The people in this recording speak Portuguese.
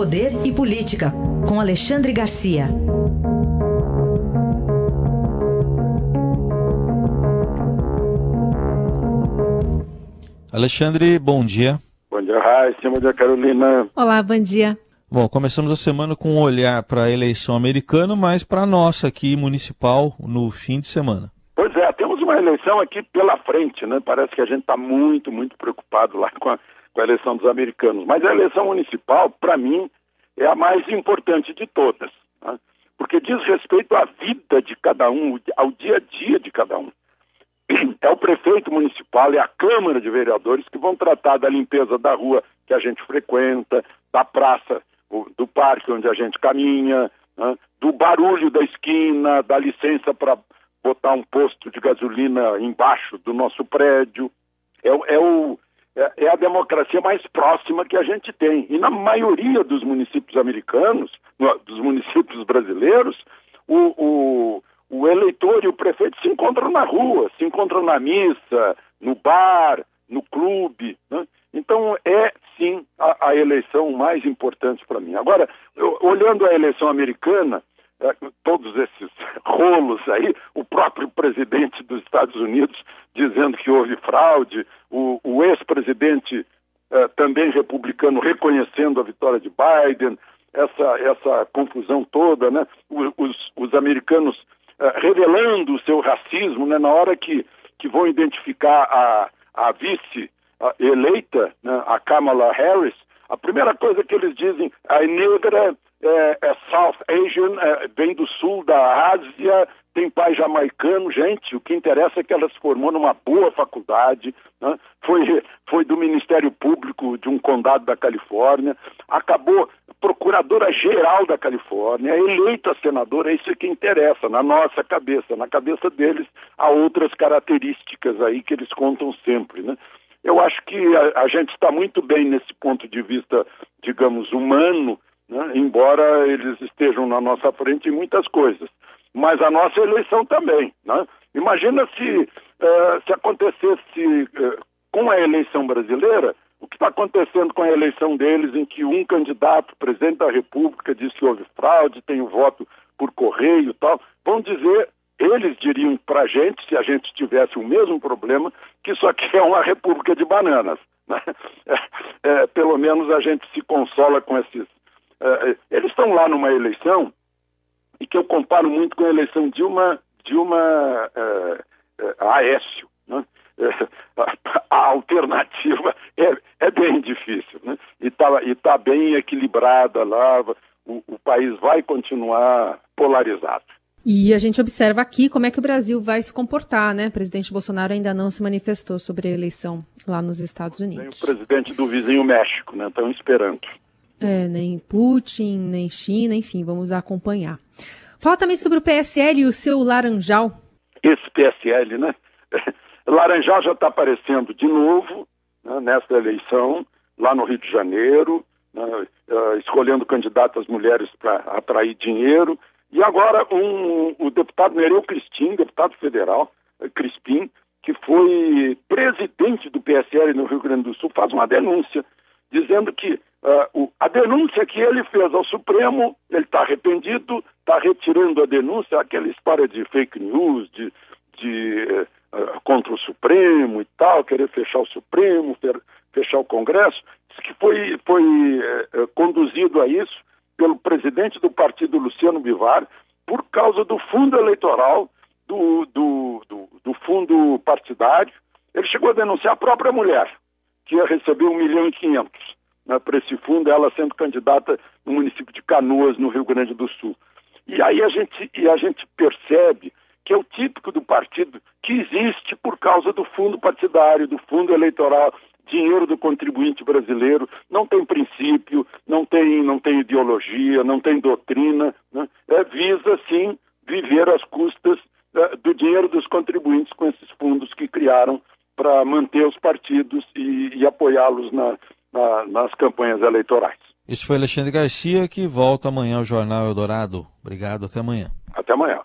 Poder e Política, com Alexandre Garcia. Alexandre, bom dia. Bom dia, Raíssa. Bom dia, Carolina. Olá, bom dia. Bom, começamos a semana com um olhar para a eleição americana, mas para a nossa aqui, municipal, no fim de semana. Pois é, temos uma eleição aqui pela frente, né? Parece que a gente está muito, muito preocupado lá com a, com a eleição dos americanos. Mas a eleição municipal, para mim, é a mais importante de todas, né? porque diz respeito à vida de cada um, ao dia a dia de cada um. É o prefeito municipal e a Câmara de Vereadores que vão tratar da limpeza da rua que a gente frequenta, da praça, do parque onde a gente caminha, né? do barulho da esquina, da licença para botar um posto de gasolina embaixo do nosso prédio. É, é, o, é, é, a democracia mais próxima que a gente tem. E na maioria dos municípios americanos, no, dos municípios brasileiros, o, o, o eleitor e o prefeito se encontram na rua, se encontram na missa, no bar, no clube. Né? Então, é sim a, a eleição mais importante para mim. Agora, eu, olhando a eleição americana, é, todos esses rolos aí, próprio presidente dos Estados Unidos dizendo que houve fraude, o, o ex-presidente é, também republicano reconhecendo a vitória de Biden, essa, essa confusão toda, né? Os, os americanos é, revelando o seu racismo, né? Na hora que, que vão identificar a, a vice a, eleita, né? a Kamala Harris, a primeira coisa que eles dizem, a negra é, é South Asian, é, vem do sul da Ásia, tem pai jamaicano, gente, o que interessa é que ela se formou numa boa faculdade, né? foi, foi do Ministério Público de um condado da Califórnia, acabou procuradora-geral da Califórnia, eleita senadora, é isso que interessa, na nossa cabeça, na cabeça deles, há outras características aí que eles contam sempre, né? Eu acho que a, a gente está muito bem nesse ponto de vista, digamos, humano, né? embora eles estejam na nossa frente em muitas coisas. Mas a nossa eleição também. Né? Imagina se, uh, se acontecesse uh, com a eleição brasileira, o que está acontecendo com a eleição deles, em que um candidato, presidente da República, disse que houve fraude, tem o voto por correio e tal, vão dizer, eles diriam para a gente, se a gente tivesse o mesmo problema, que isso aqui é uma república de bananas. Né? É, é, pelo menos a gente se consola com esses Uh, eles estão lá numa eleição e que eu comparo muito com a eleição de uma de uma uh, uh, Aécio. Né? a alternativa é, é bem difícil. Né? E está e tá bem equilibrada lá, o, o país vai continuar polarizado. E a gente observa aqui como é que o Brasil vai se comportar, né? O presidente Bolsonaro ainda não se manifestou sobre a eleição lá nos Estados Unidos. Tem o presidente do vizinho México, né? Estão esperando. É, nem Putin, nem China, enfim, vamos acompanhar. Fala também sobre o PSL e o seu Laranjal. Esse PSL, né? Laranjal já está aparecendo de novo né, nessa eleição, lá no Rio de Janeiro, né, uh, escolhendo candidatas mulheres para atrair dinheiro. E agora um, o deputado Nereu Crispim, deputado federal, uh, Crispim, que foi presidente do PSL no Rio Grande do Sul, faz uma denúncia dizendo que Uh, o, a denúncia que ele fez ao Supremo, ele está arrependido, está retirando a denúncia, aquela história de fake news, de, de uh, contra o Supremo e tal, querer fechar o Supremo, fechar o Congresso, que foi, foi uh, conduzido a isso pelo presidente do partido, Luciano Bivar, por causa do fundo eleitoral, do, do, do, do fundo partidário. Ele chegou a denunciar a própria mulher, que ia receber um milhão e quinhentos né, para esse fundo, ela sendo candidata no município de Canoas, no Rio Grande do Sul. E aí a gente, e a gente percebe que é o típico do partido que existe por causa do fundo partidário, do fundo eleitoral, dinheiro do contribuinte brasileiro, não tem princípio, não tem, não tem ideologia, não tem doutrina, né? é, visa sim viver às custas é, do dinheiro dos contribuintes com esses fundos que criaram para manter os partidos e, e apoiá-los na, na, nas campanhas eleitorais. Isso foi Alexandre Garcia, que volta amanhã ao Jornal Eldorado. Obrigado, até amanhã. Até amanhã.